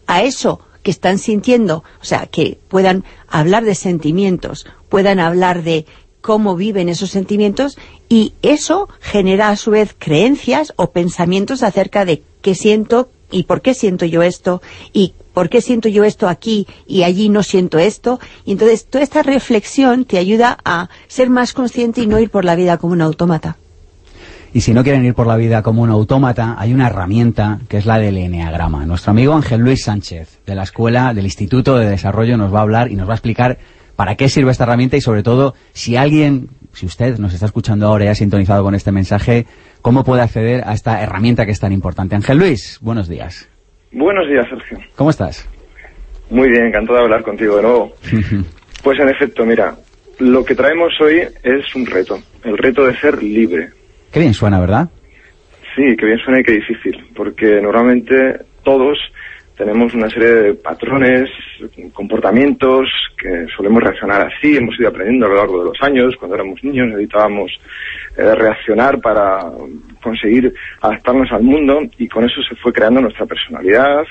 a eso que están sintiendo, o sea, que puedan hablar de sentimientos, puedan hablar de cómo viven esos sentimientos y eso genera a su vez creencias o pensamientos acerca de qué siento y por qué siento yo esto y por qué siento yo esto aquí y allí no siento esto y entonces toda esta reflexión te ayuda a ser más consciente y no ir por la vida como un autómata. Y si no quieren ir por la vida como un autómata, hay una herramienta que es la del Enneagrama. Nuestro amigo Ángel Luis Sánchez, de la Escuela del Instituto de Desarrollo, nos va a hablar y nos va a explicar para qué sirve esta herramienta y sobre todo si alguien, si usted nos está escuchando ahora y ha sintonizado con este mensaje, cómo puede acceder a esta herramienta que es tan importante. Ángel Luis, buenos días. Buenos días, Sergio. ¿Cómo estás? Muy bien, encantado de hablar contigo de nuevo. Pues en efecto, mira, lo que traemos hoy es un reto, el reto de ser libre. Qué bien suena, ¿verdad? Sí, que bien suena y qué difícil, porque normalmente todos tenemos una serie de patrones, comportamientos que solemos reaccionar así, hemos ido aprendiendo a lo largo de los años, cuando éramos niños necesitábamos eh, reaccionar para conseguir adaptarnos al mundo y con eso se fue creando nuestra personalidad,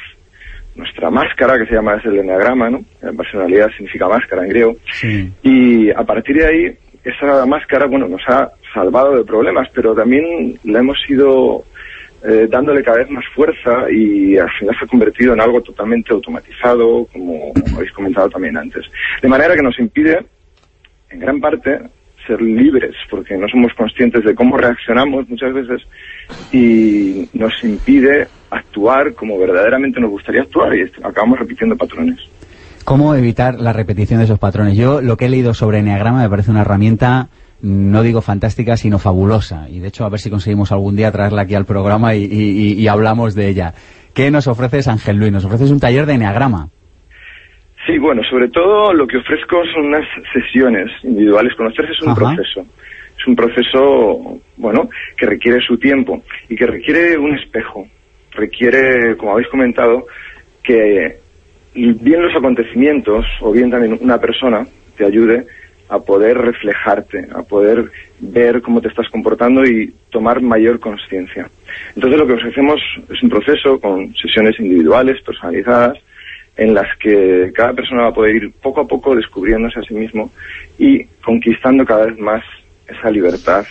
nuestra máscara, que se llama es el enneagrama, ¿no? La personalidad significa máscara en griego. Y a partir de ahí, esa máscara, bueno, nos ha salvado de problemas, pero también la hemos ido eh, dándole cada vez más fuerza y al final se ha convertido en algo totalmente automatizado, como habéis comentado también antes. De manera que nos impide, en gran parte, ser libres, porque no somos conscientes de cómo reaccionamos muchas veces y nos impide actuar como verdaderamente nos gustaría actuar y acabamos repitiendo patrones. ¿Cómo evitar la repetición de esos patrones? Yo lo que he leído sobre Enneagrama me parece una herramienta, no digo fantástica, sino fabulosa. Y de hecho, a ver si conseguimos algún día traerla aquí al programa y, y- y hablamos de ella. ¿Qué nos ofreces, Ángel Luis? Nos ofreces un taller de Enneagrama. Sí, bueno, sobre todo lo que ofrezco son unas sesiones individuales. Conocerse es un Ajá. proceso. Es un proceso, bueno, que requiere su tiempo y que requiere un espejo. Requiere, como habéis comentado, que bien los acontecimientos o bien también una persona te ayude a poder reflejarte, a poder ver cómo te estás comportando y tomar mayor conciencia. Entonces lo que ofrecemos es un proceso con sesiones individuales, personalizadas, en las que cada persona va a poder ir poco a poco descubriéndose a sí mismo y conquistando cada vez más esa libertad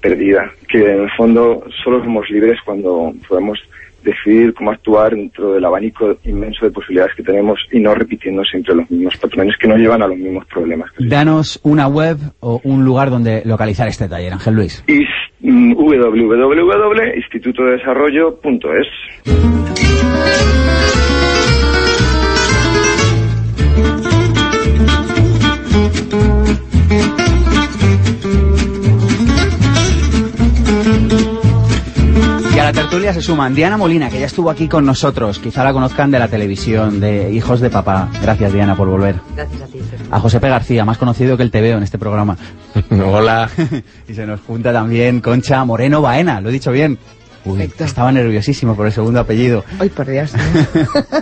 perdida, que en el fondo solo somos libres cuando podemos decidir cómo actuar dentro del abanico inmenso de posibilidades que tenemos y no repitiendo siempre los mismos patrones que nos llevan a los mismos problemas. Danos una web o un lugar donde localizar este taller, Ángel Luis. Y mm, www.institutodesarrollo.es se suman Diana Molina, que ya estuvo aquí con nosotros. Quizá la conozcan de la televisión, de Hijos de Papá. Gracias, Diana, por volver. Gracias a ti, Sergio. A José P. García, más conocido que el TVO en este programa. Hola. y se nos junta también Concha Moreno Baena, lo he dicho bien. Uy, Perfecto. estaba nerviosísimo por el segundo apellido. Ay, por Dios.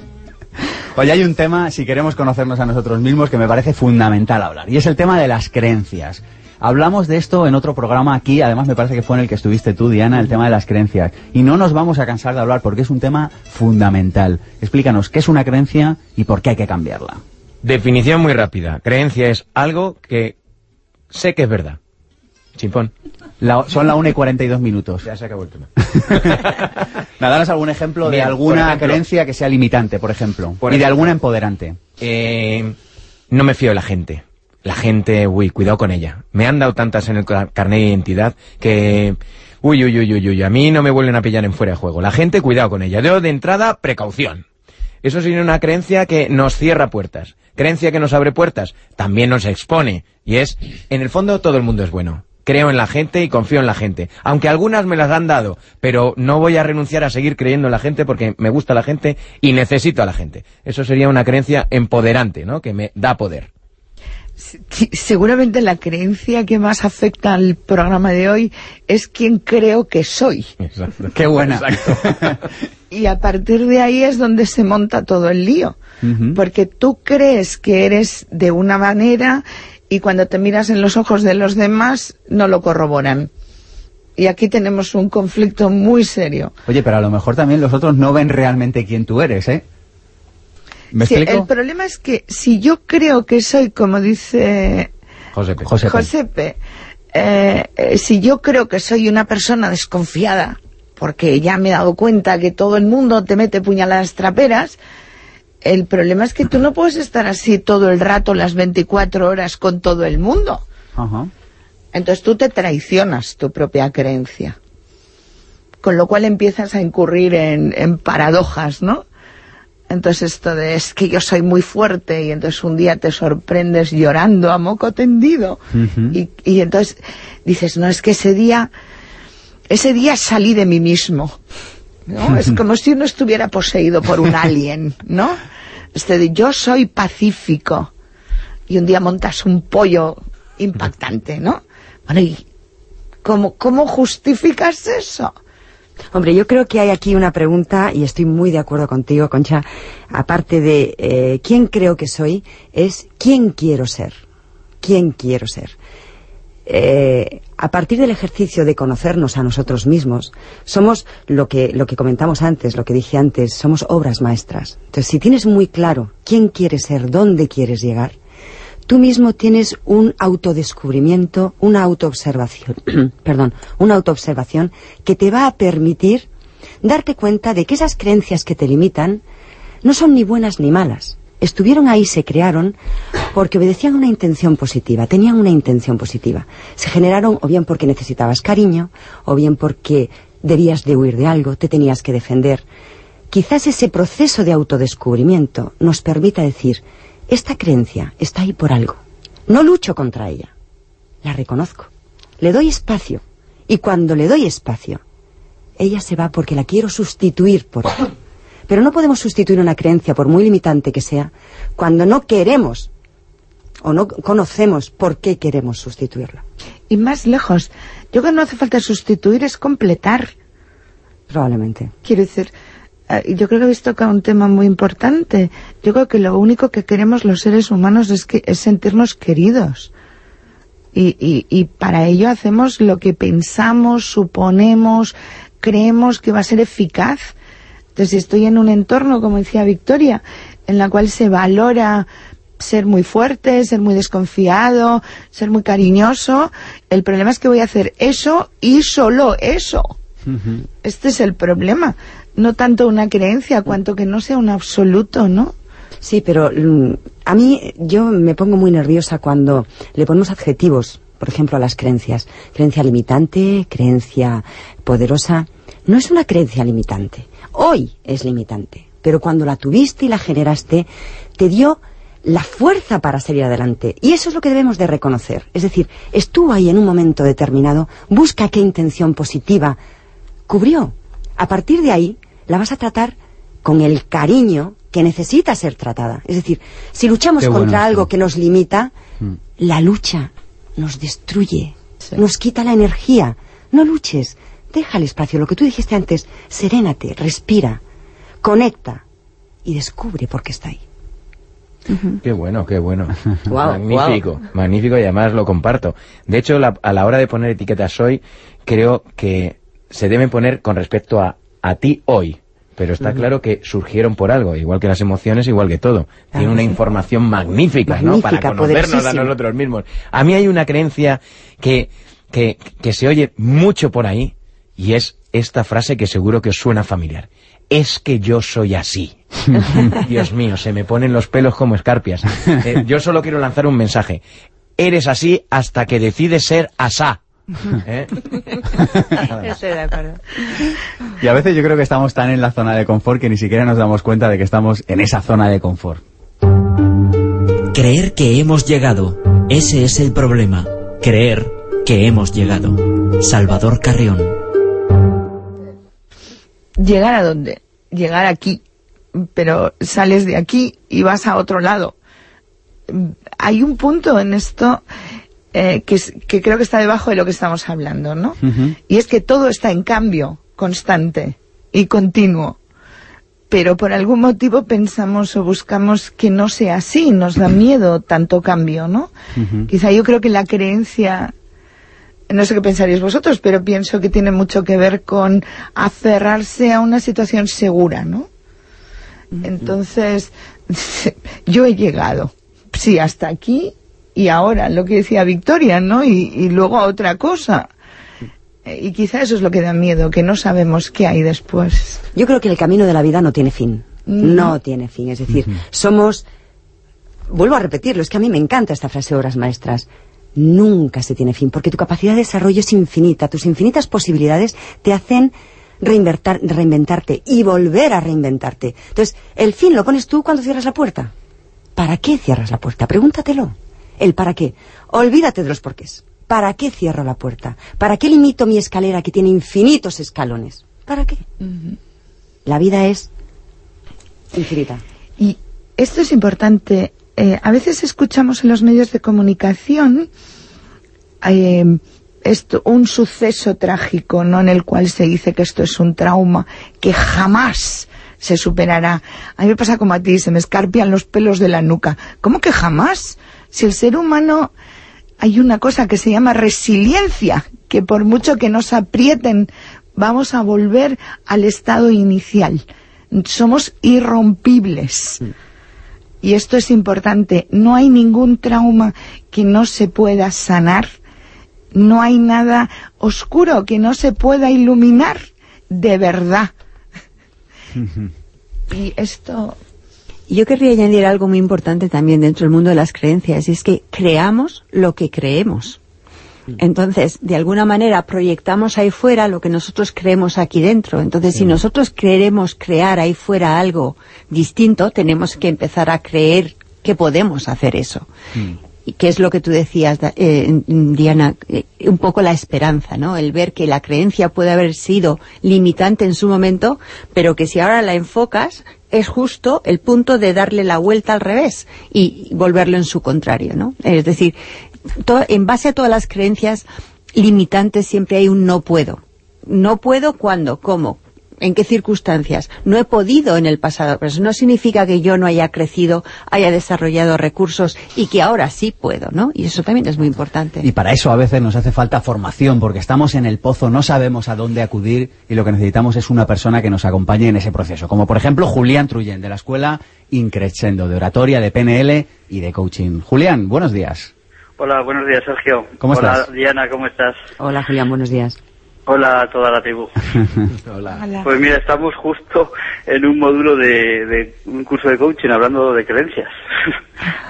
Oye, hay un tema, si queremos conocernos a nosotros mismos, que me parece fundamental hablar, y es el tema de las creencias. Hablamos de esto en otro programa aquí, además me parece que fue en el que estuviste tú, Diana, el tema de las creencias. Y no nos vamos a cansar de hablar porque es un tema fundamental. Explícanos qué es una creencia y por qué hay que cambiarla. Definición muy rápida. Creencia es algo que sé que es verdad. Chimpón. La- son la 1 y 42 minutos. Ya se acabó el tema. Nada, danos algún ejemplo de alguna ejemplo. creencia que sea limitante, por ejemplo. Por y de alguna empoderante. Eh, no me fío de la gente. La gente, uy, cuidado con ella. Me han dado tantas en el car- carnet de identidad que... Uy, uy, uy, uy, uy, a mí no me vuelven a pillar en fuera de juego. La gente, cuidado con ella. De entrada, precaución. Eso sería una creencia que nos cierra puertas. Creencia que nos abre puertas, también nos expone. Y es, en el fondo, todo el mundo es bueno. Creo en la gente y confío en la gente. Aunque algunas me las han dado, pero no voy a renunciar a seguir creyendo en la gente porque me gusta la gente y necesito a la gente. Eso sería una creencia empoderante, ¿no? Que me da poder. Sí, seguramente la creencia que más afecta al programa de hoy es quién creo que soy. Qué buena. Y a partir de ahí es donde se monta todo el lío. Porque tú crees que eres de una manera y cuando te miras en los ojos de los demás no lo corroboran. Y aquí tenemos un conflicto muy serio. Oye, pero a lo mejor también los otros no ven realmente quién tú eres, ¿eh? ¿Me Sí, explico? el problema es que si yo creo que soy, como dice P. Josepe, eh, eh, si yo creo que soy una persona desconfiada, porque ya me he dado cuenta que todo el mundo te mete puñaladas traperas, el problema es que tú no puedes estar así todo el rato, las 24 horas con todo el mundo. Ajá. Entonces tú te traicionas tu propia creencia. Con lo cual empiezas a incurrir en, en paradojas, ¿no? Entonces esto de es que yo soy muy fuerte y entonces un día te sorprendes llorando a moco tendido y, y entonces dices, no, es que ese día, ese día salí de mí mismo, ¿no? es como si uno estuviera poseído por un alien, ¿no? Este de yo soy pacífico y un día montas un pollo impactante, ¿no? Bueno, ¿y cómo, cómo justificas eso? Hombre, yo creo que hay aquí una pregunta, y estoy muy de acuerdo contigo, Concha, aparte de eh, quién creo que soy, es quién quiero ser. ¿Quién quiero ser? Eh, a partir del ejercicio de conocernos a nosotros mismos, somos lo que, lo que comentamos antes, lo que dije antes, somos obras maestras. Entonces, si tienes muy claro quién quieres ser, dónde quieres llegar, tú mismo tienes un autodescubrimiento, una autoobservación, perdón, una autoobservación que te va a permitir darte cuenta de que esas creencias que te limitan no son ni buenas ni malas. Estuvieron ahí, se crearon porque obedecían una intención positiva, tenían una intención positiva. Se generaron o bien porque necesitabas cariño, o bien porque debías de huir de algo, te tenías que defender. Quizás ese proceso de autodescubrimiento nos permita decir, esta creencia está ahí por algo. No lucho contra ella. La reconozco. Le doy espacio. Y cuando le doy espacio, ella se va porque la quiero sustituir por otra. Pero no podemos sustituir una creencia, por muy limitante que sea, cuando no queremos o no conocemos por qué queremos sustituirla. Y más lejos, yo creo que no hace falta sustituir, es completar. Probablemente. Quiero decir, yo creo que habéis tocado un tema muy importante. Yo creo que lo único que queremos los seres humanos es, que, es sentirnos queridos. Y, y, y para ello hacemos lo que pensamos, suponemos, creemos que va a ser eficaz. Entonces, si estoy en un entorno, como decía Victoria, en la cual se valora ser muy fuerte, ser muy desconfiado, ser muy cariñoso, el problema es que voy a hacer eso y solo eso. Este es el problema. No tanto una creencia, cuanto que no sea un absoluto, ¿no? Sí, pero mm, a mí yo me pongo muy nerviosa cuando le ponemos adjetivos, por ejemplo, a las creencias. Creencia limitante, creencia poderosa. No es una creencia limitante. Hoy es limitante. Pero cuando la tuviste y la generaste, te dio la fuerza para salir adelante. Y eso es lo que debemos de reconocer. Es decir, estuvo ahí en un momento determinado, busca qué intención positiva cubrió. A partir de ahí, la vas a tratar con el cariño que necesita ser tratada. Es decir, si luchamos bueno contra algo que nos limita, Mm. la lucha nos destruye, nos quita la energía. No luches, deja el espacio, lo que tú dijiste antes, serénate, respira, conecta y descubre por qué está ahí. Qué bueno, qué bueno. Magnífico, magnífico y además lo comparto. De hecho, la- a la hora de poner etiquetas hoy, creo que se deben poner con respecto a, a ti hoy. Pero está claro que surgieron por algo, igual que las emociones, igual que todo. Tiene una información magnífica, ¿no? Para conocernos a nosotros mismos. A mí hay una creencia que, que, que se oye mucho por ahí y es esta frase que seguro que os suena familiar. Es que yo soy así. Dios mío, se me ponen los pelos como escarpias. Eh, yo solo quiero lanzar un mensaje. Eres así hasta que decides ser asá. ¿Eh? Estoy de acuerdo. Y a veces yo creo que estamos tan en la zona de confort que ni siquiera nos damos cuenta de que estamos en esa zona de confort. Creer que hemos llegado. Ese es el problema. Creer que hemos llegado. Salvador Carrión. ¿Llegar a dónde? Llegar aquí. Pero sales de aquí y vas a otro lado. Hay un punto en esto eh, que, es- que creo que está debajo de lo que estamos hablando, ¿no? Y es que todo está en cambio constante y continuo. Pero por algún motivo pensamos o buscamos que no sea así, nos da miedo tanto cambio, ¿no? Quizá yo creo que la creencia, no sé qué pensaréis vosotros, pero pienso que tiene mucho que ver con aferrarse a una situación segura, ¿no? Entonces, yo he llegado, sí, hasta aquí y ahora, lo que decía Victoria, ¿no? Y, y luego a otra cosa. Eh, Y quizá eso es lo que da miedo, que no sabemos qué hay después. Yo creo que el camino de la vida no tiene fin. No tiene fin. Es decir, somos. Vuelvo a repetirlo, es que a mí me encanta esta frase de obras maestras. nunca se tiene fin, porque tu capacidad de desarrollo es infinita, tus infinitas posibilidades te hacen reinvertar- reinventarte y volver a reinventarte. Entonces, el fin lo pones tú cuando cierras la puerta. ¿Para qué cierras la puerta? Pregúntatelo. El para qué. Olvídate de los porqués. ¿Para qué cierro la puerta? ¿Para qué limito mi escalera que tiene infinitos escalones? ¿Para qué? La vida es infinita. Y esto es importante. Eh, a veces escuchamos en los medios de comunicación eh, esto, un suceso trágico, ¿no? En el cual se dice que esto es un trauma que jamás se superará. A mí me pasa como a ti, se me escarpian los pelos de la nuca. ¿Cómo que jamás? Si el ser humano hay una cosa que se llama resiliencia, que por mucho que nos aprieten, vamos a volver al estado inicial. Somos irrompibles. Y esto es importante. No hay ningún trauma que no se pueda sanar. No hay nada oscuro que no se pueda iluminar de verdad. Y esto Yo querría añadir algo muy importante también dentro del mundo de las creencias, y es que creamos lo que creemos. Entonces, de alguna manera proyectamos ahí fuera lo que nosotros creemos aquí dentro. Entonces, si nosotros queremos crear ahí fuera algo distinto, tenemos que empezar a creer que podemos hacer eso. Y que es lo que tú decías, eh, Diana, eh, un poco la esperanza, ¿no? El ver que la creencia puede haber sido limitante en su momento, pero que si ahora la enfocas, es justo el punto de darle la vuelta al revés y volverlo en su contrario, ¿no? Es decir, en base a todas las creencias limitantes siempre hay un no puedo. No puedo cuándo, cómo, en qué circunstancias. No he podido en el pasado, pero eso no significa que yo no haya crecido, haya desarrollado recursos y que ahora sí puedo, ¿no? Y eso también es muy importante. Y para eso a veces nos hace falta formación, porque estamos en el pozo, no sabemos a dónde acudir y lo que necesitamos es una persona que nos acompañe en ese proceso. Como por ejemplo Julián Truyen, de la Escuela Increscendo, de oratoria, de PNL y de coaching. Julián, buenos días. Hola, buenos días, Sergio. ¿Cómo Hola, estás? Diana, ¿cómo estás? Hola, Julián, buenos días. Hola a toda la tribu. Hola. Pues mira, estamos justo en un módulo de, de un curso de coaching hablando de creencias.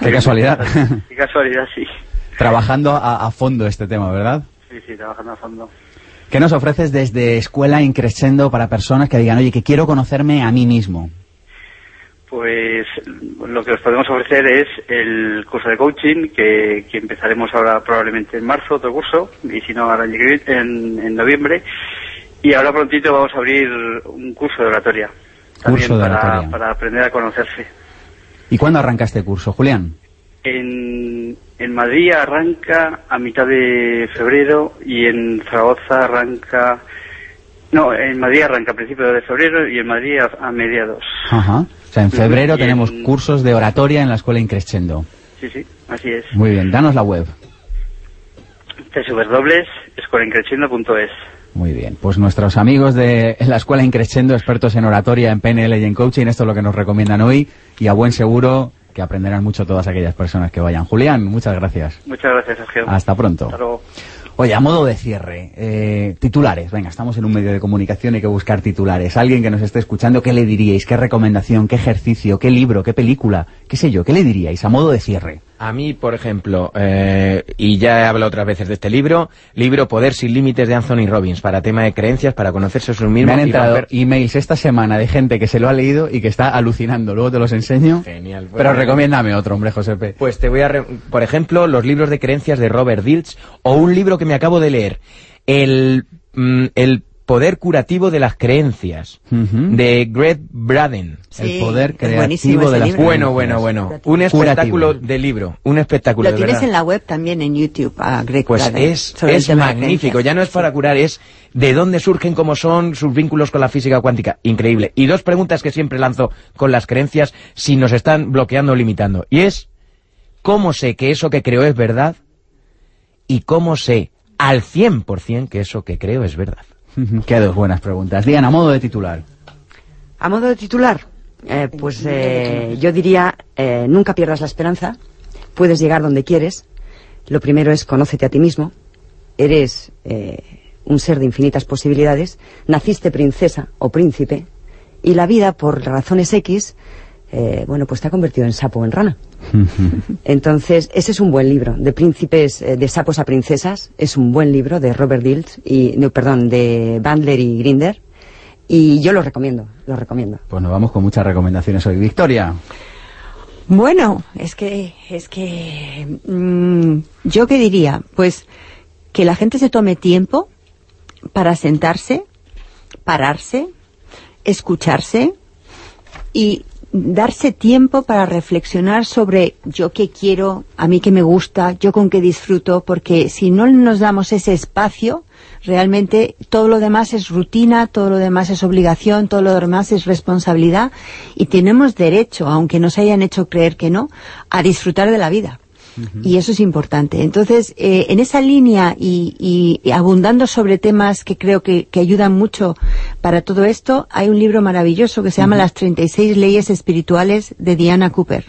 Qué casualidad. Qué casualidad, sí. Trabajando a, a fondo este tema, ¿verdad? Sí, sí, trabajando a fondo. ¿Qué nos ofreces desde Escuela Increscendo para personas que digan, oye, que quiero conocerme a mí mismo? Pues lo que os podemos ofrecer es el curso de coaching que, que empezaremos ahora probablemente en marzo, otro curso, y si no ahora en, en, noviembre. Y ahora prontito vamos a abrir un curso de oratoria. También Curso de para, oratoria. para aprender a conocerse. ¿Y cuándo arranca este curso, Julián? En, en Madrid arranca a mitad de febrero y en Zaragoza arranca... No, en Madrid arranca a principios de febrero y en Madrid a, a mediados. Ajá. O sea, en febrero en- tenemos cursos de oratoria en la Escuela Increscendo. Sí, sí, así es. Muy bien, danos la web. www.escuelaincrescendo.es Muy bien, pues nuestros amigos de la Escuela Increscendo, expertos en oratoria, en PNL y en coaching, esto es lo que nos recomiendan hoy y a buen seguro que aprenderán mucho todas aquellas personas que vayan. Julián, muchas gracias. Muchas gracias, Sergio. Hasta pronto. Hasta luego. Oye, a modo de cierre, eh, titulares. Venga, estamos en un medio de comunicación, hay que buscar titulares. Alguien que nos esté escuchando, ¿qué le diríais? ¿Qué recomendación? ¿Qué ejercicio? ¿Qué libro? ¿Qué película? ¿Qué sé yo? ¿Qué le diríais a modo de cierre? A mí, por ejemplo, eh, y ya he hablado otras veces de este libro, libro Poder sin límites de Anthony Robbins, para tema de creencias, para conocerse a sus Me mismos han y entrado romper- emails esta semana de gente que se lo ha leído y que está alucinando. Luego te los enseño. Genial. Pero recomiéndame otro, hombre, Josepe. Pues te voy a, re- por ejemplo, los libros de creencias de Robert Dilts o un libro que me acabo de leer, el, mm, el poder curativo de las creencias, de Greg Braden. Sí, el poder creativo de las libro. Bueno, bueno, bueno. Un Curativo. espectáculo de libro, un espectáculo Lo de tienes verdad. en la web también en YouTube, a Greg Pues Braden, es, es de magnífico, ya no es para curar, es de dónde surgen, cómo son sus vínculos con la física cuántica. Increíble. Y dos preguntas que siempre lanzo con las creencias si nos están bloqueando o limitando. Y es, ¿cómo sé que eso que creo es verdad? Y cómo sé al 100% que eso que creo es verdad. Qué dos buenas preguntas. Diana, a modo de titular. A modo de titular, eh, pues eh, yo diría, eh, nunca pierdas la esperanza, puedes llegar donde quieres. Lo primero es conócete a ti mismo, eres eh, un ser de infinitas posibilidades, naciste princesa o príncipe, y la vida, por razones X, eh, bueno, pues te ha convertido en sapo o en rana. Entonces, ese es un buen libro, de príncipes, eh, de sapos a princesas, es un buen libro de Robert Dills, y, no, perdón, de Bandler y Grinder, y yo lo recomiendo, lo recomiendo. Pues nos vamos con muchas recomendaciones hoy. Victoria. Bueno, es que, es que, mm, yo qué diría, pues que la gente se tome tiempo para sentarse, pararse, escucharse y darse tiempo para reflexionar sobre yo qué quiero, a mí qué me gusta, yo con qué disfruto, porque si no nos damos ese espacio, realmente todo lo demás es rutina, todo lo demás es obligación, todo lo demás es responsabilidad y tenemos derecho, aunque nos hayan hecho creer que no, a disfrutar de la vida. Y eso es importante. Entonces, eh, en esa línea y, y abundando sobre temas que creo que, que ayudan mucho para todo esto, hay un libro maravilloso que se llama Las 36 leyes espirituales de Diana Cooper.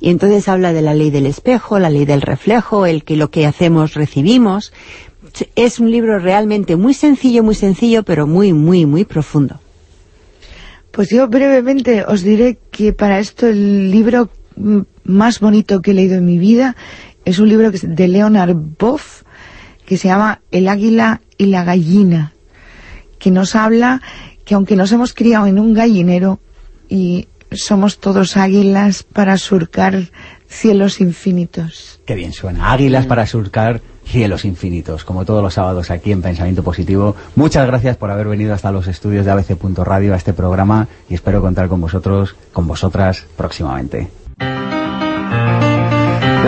Y entonces habla de la ley del espejo, la ley del reflejo, el que lo que hacemos recibimos. Es un libro realmente muy sencillo, muy sencillo, pero muy, muy, muy profundo. Pues yo brevemente os diré que para esto el libro mm, más bonito que he leído en mi vida es un libro de Leonard Boff que se llama El águila y la gallina, que nos habla que aunque nos hemos criado en un gallinero y somos todos águilas para surcar cielos infinitos. Qué bien suena. Águilas para surcar cielos infinitos, como todos los sábados aquí en Pensamiento Positivo. Muchas gracias por haber venido hasta los estudios de ABC.radio a este programa y espero contar con vosotros, con vosotras próximamente.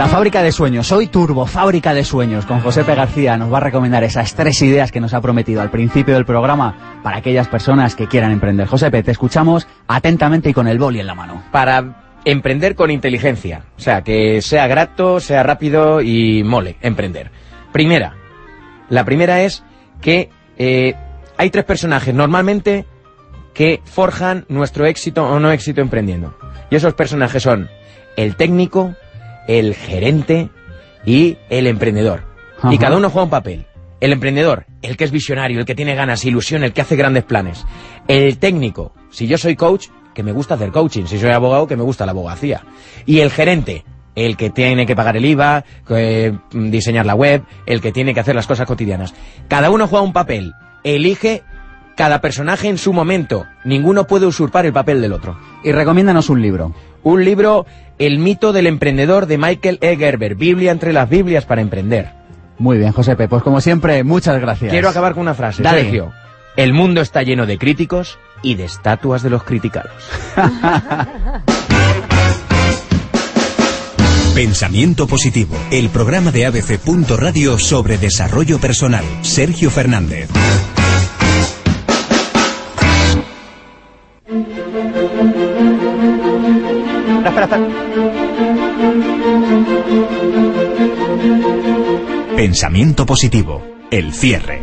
La fábrica de sueños, soy Turbo, fábrica de sueños, con Josepe García nos va a recomendar esas tres ideas que nos ha prometido al principio del programa para aquellas personas que quieran emprender. Josepe, te escuchamos atentamente y con el boli en la mano. Para emprender con inteligencia, o sea, que sea grato, sea rápido y mole emprender. Primera, la primera es que eh, hay tres personajes normalmente que forjan nuestro éxito o no éxito emprendiendo. Y esos personajes son el técnico, el gerente y el emprendedor. Ajá. Y cada uno juega un papel. El emprendedor, el que es visionario, el que tiene ganas, ilusión, el que hace grandes planes. El técnico, si yo soy coach, que me gusta hacer coaching. Si soy abogado, que me gusta la abogacía. Y el gerente, el que tiene que pagar el IVA, que, mm, diseñar la web, el que tiene que hacer las cosas cotidianas. Cada uno juega un papel. Elige cada personaje en su momento. Ninguno puede usurpar el papel del otro. Y recomiéndanos un libro. Un libro, El mito del emprendedor de Michael E. Gerber. Biblia entre las Biblias para emprender. Muy bien, Josepe, pues como siempre, muchas gracias. Quiero acabar con una frase, Dale. Sergio. El mundo está lleno de críticos y de estatuas de los criticados. Pensamiento positivo, el programa de ABC. Radio sobre desarrollo personal. Sergio Fernández. Pensamiento positivo, el cierre.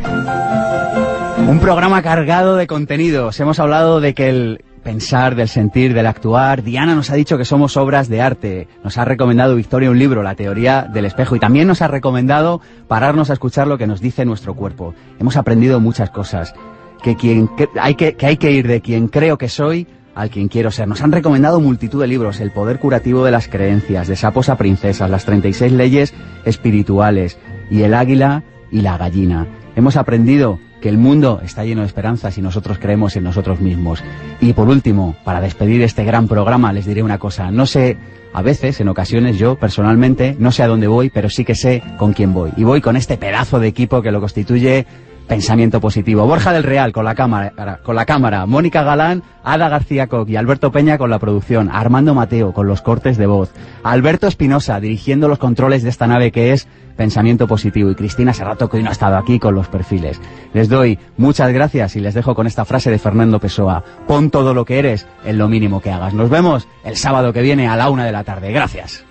Un programa cargado de contenidos. Hemos hablado de que el pensar, del sentir, del actuar. Diana nos ha dicho que somos obras de arte. Nos ha recomendado Victoria un libro, La teoría del espejo. Y también nos ha recomendado pararnos a escuchar lo que nos dice nuestro cuerpo. Hemos aprendido muchas cosas. Que, quien, hay que, que hay que ir de quien creo que soy al quien quiero ser. Nos han recomendado multitud de libros, El poder curativo de las creencias, De sapos a princesas, Las 36 leyes espirituales y El águila y la gallina. Hemos aprendido que el mundo está lleno de esperanzas y nosotros creemos en nosotros mismos. Y por último, para despedir este gran programa, les diré una cosa. No sé, a veces, en ocasiones, yo personalmente, no sé a dónde voy, pero sí que sé con quién voy. Y voy con este pedazo de equipo que lo constituye Pensamiento Positivo. Borja del Real con la cámara, con la cámara, Mónica Galán, Ada García Coq y Alberto Peña con la producción, Armando Mateo con los cortes de voz, Alberto Espinosa dirigiendo los controles de esta nave que es Pensamiento Positivo y Cristina Serrato que hoy no ha estado aquí con los perfiles. Les doy muchas gracias y les dejo con esta frase de Fernando Pessoa. Pon todo lo que eres en lo mínimo que hagas. Nos vemos el sábado que viene a la una de la tarde. Gracias.